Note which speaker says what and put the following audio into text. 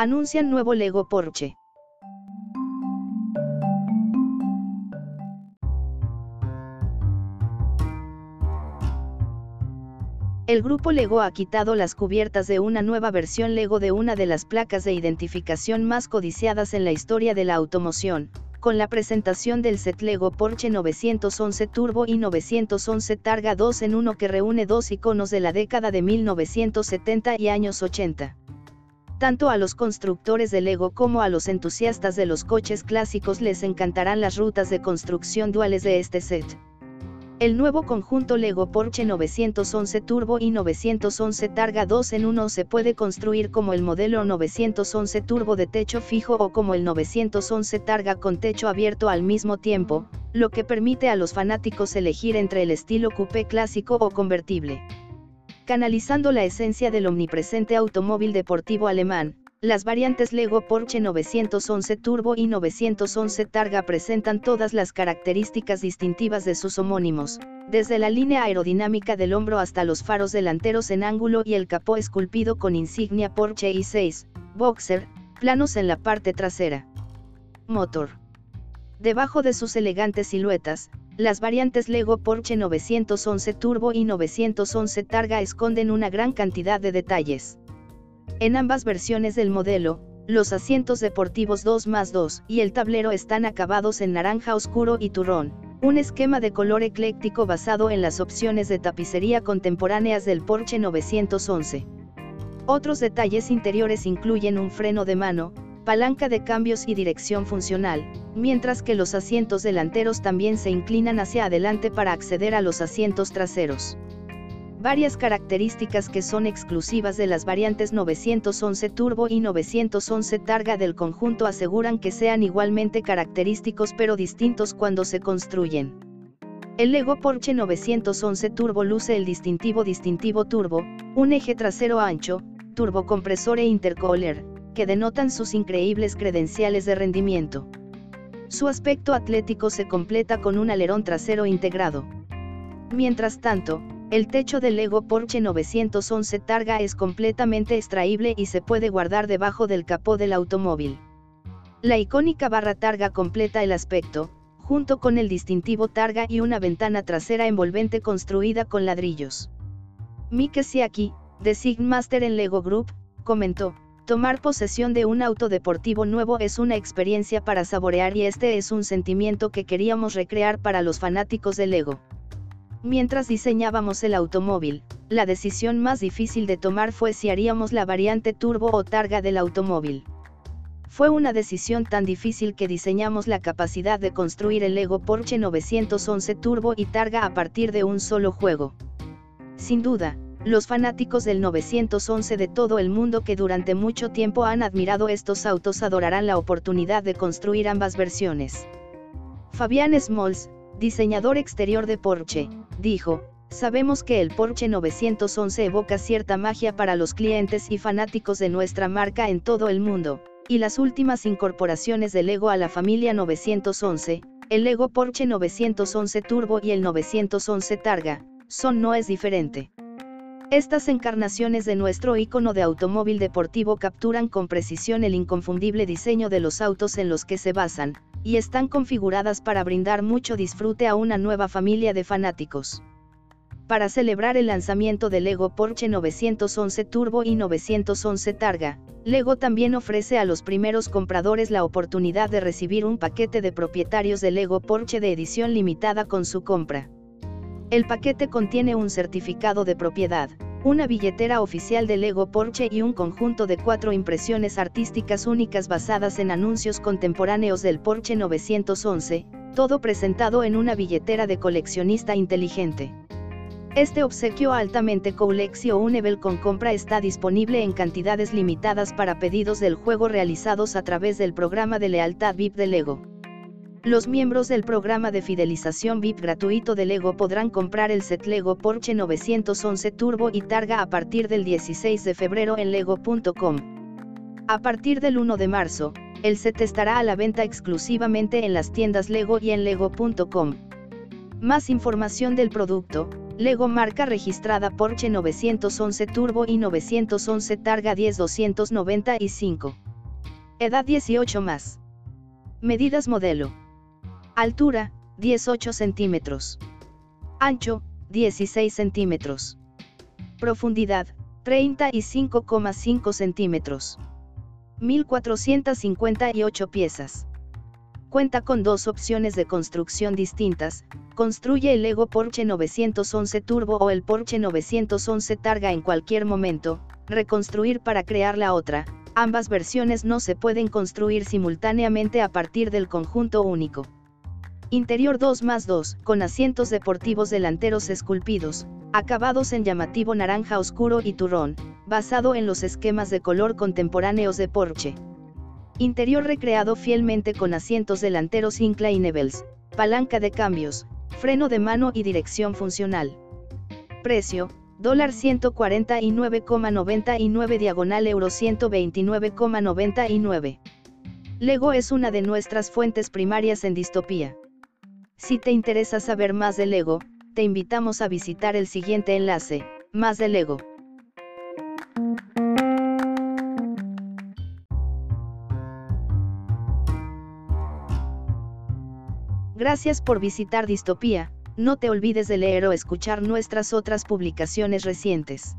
Speaker 1: Anuncian nuevo Lego Porsche. El grupo Lego ha quitado las cubiertas de una nueva versión Lego de una de las placas de identificación más codiciadas en la historia de la automoción, con la presentación del set Lego Porsche 911 Turbo y 911 Targa 2 en uno que reúne dos iconos de la década de 1970 y años 80. Tanto a los constructores de Lego como a los entusiastas de los coches clásicos les encantarán las rutas de construcción duales de este set. El nuevo conjunto Lego Porsche 911 Turbo y 911 Targa 2 en 1 se puede construir como el modelo 911 Turbo de techo fijo o como el 911 Targa con techo abierto al mismo tiempo, lo que permite a los fanáticos elegir entre el estilo coupé clásico o convertible. Canalizando la esencia del omnipresente automóvil deportivo alemán, las variantes Lego Porsche 911 Turbo y 911 Targa presentan todas las características distintivas de sus homónimos, desde la línea aerodinámica del hombro hasta los faros delanteros en ángulo y el capó esculpido con insignia Porsche i6, boxer, planos en la parte trasera. Motor. Debajo de sus elegantes siluetas, las variantes Lego Porsche 911 Turbo y 911 Targa esconden una gran cantidad de detalles. En ambas versiones del modelo, los asientos deportivos 2 más 2 y el tablero están acabados en naranja oscuro y turrón, un esquema de color ecléctico basado en las opciones de tapicería contemporáneas del Porsche 911. Otros detalles interiores incluyen un freno de mano, palanca de cambios y dirección funcional, mientras que los asientos delanteros también se inclinan hacia adelante para acceder a los asientos traseros. Varias características que son exclusivas de las variantes 911 Turbo y 911 Targa del conjunto aseguran que sean igualmente característicos pero distintos cuando se construyen. El Lego Porsche 911 Turbo luce el distintivo distintivo turbo, un eje trasero ancho, turbocompresor e intercooler, que denotan sus increíbles credenciales de rendimiento. Su aspecto atlético se completa con un alerón trasero integrado. Mientras tanto, el techo del Lego Porsche 911 Targa es completamente extraíble y se puede guardar debajo del capó del automóvil. La icónica barra Targa completa el aspecto, junto con el distintivo Targa y una ventana trasera envolvente construida con ladrillos. Mike Siaki, de Sigmaster en Lego Group, comentó, tomar posesión de un auto deportivo nuevo es una experiencia para saborear y este es un sentimiento que queríamos recrear para los fanáticos de Lego. Mientras diseñábamos el automóvil, la decisión más difícil de tomar fue si haríamos la variante turbo o targa del automóvil. Fue una decisión tan difícil que diseñamos la capacidad de construir el Lego Porsche 911 Turbo y Targa a partir de un solo juego. Sin duda, los fanáticos del 911 de todo el mundo que durante mucho tiempo han admirado estos autos adorarán la oportunidad de construir ambas versiones. Fabián Smalls, diseñador exterior de Porsche, dijo, sabemos que el Porsche 911 evoca cierta magia para los clientes y fanáticos de nuestra marca en todo el mundo, y las últimas incorporaciones de Lego a la familia 911, el Lego Porsche 911 Turbo y el 911 Targa, son no es diferente. Estas encarnaciones de nuestro icono de automóvil deportivo capturan con precisión el inconfundible diseño de los autos en los que se basan, y están configuradas para brindar mucho disfrute a una nueva familia de fanáticos. Para celebrar el lanzamiento de Lego Porsche 911 Turbo y 911 Targa, Lego también ofrece a los primeros compradores la oportunidad de recibir un paquete de propietarios de Lego Porsche de edición limitada con su compra. El paquete contiene un certificado de propiedad, una billetera oficial de Lego Porsche y un conjunto de cuatro impresiones artísticas únicas basadas en anuncios contemporáneos del Porsche 911, todo presentado en una billetera de coleccionista inteligente. Este obsequio altamente coleccionable con compra está disponible en cantidades limitadas para pedidos del juego realizados a través del programa de lealtad VIP de Lego. Los miembros del programa de fidelización VIP gratuito de Lego podrán comprar el set Lego Porsche 911 Turbo y Targa a partir del 16 de febrero en lego.com. A partir del 1 de marzo, el set estará a la venta exclusivamente en las tiendas Lego y en lego.com. Más información del producto, Lego marca registrada Porsche 911 Turbo y 911 Targa 10295. Edad 18 más. Medidas modelo. Altura, 18 centímetros. Ancho, 16 centímetros. Profundidad, 35,5 centímetros. 1458 piezas. Cuenta con dos opciones de construcción distintas, construye el Lego Porsche 911 Turbo o el Porsche 911 Targa en cualquier momento, reconstruir para crear la otra, ambas versiones no se pueden construir simultáneamente a partir del conjunto único. Interior 2 más 2, con asientos deportivos delanteros esculpidos, acabados en llamativo naranja oscuro y turrón, basado en los esquemas de color contemporáneos de Porsche. Interior recreado fielmente con asientos delanteros inclinables, palanca de cambios, freno de mano y dirección funcional. Precio, dólar 149,99 diagonal euro 129,99. Lego es una de nuestras fuentes primarias en distopía. Si te interesa saber más de Lego, te invitamos a visitar el siguiente enlace, más de Lego. Gracias por visitar Distopía, no te olvides de leer o escuchar nuestras otras publicaciones recientes.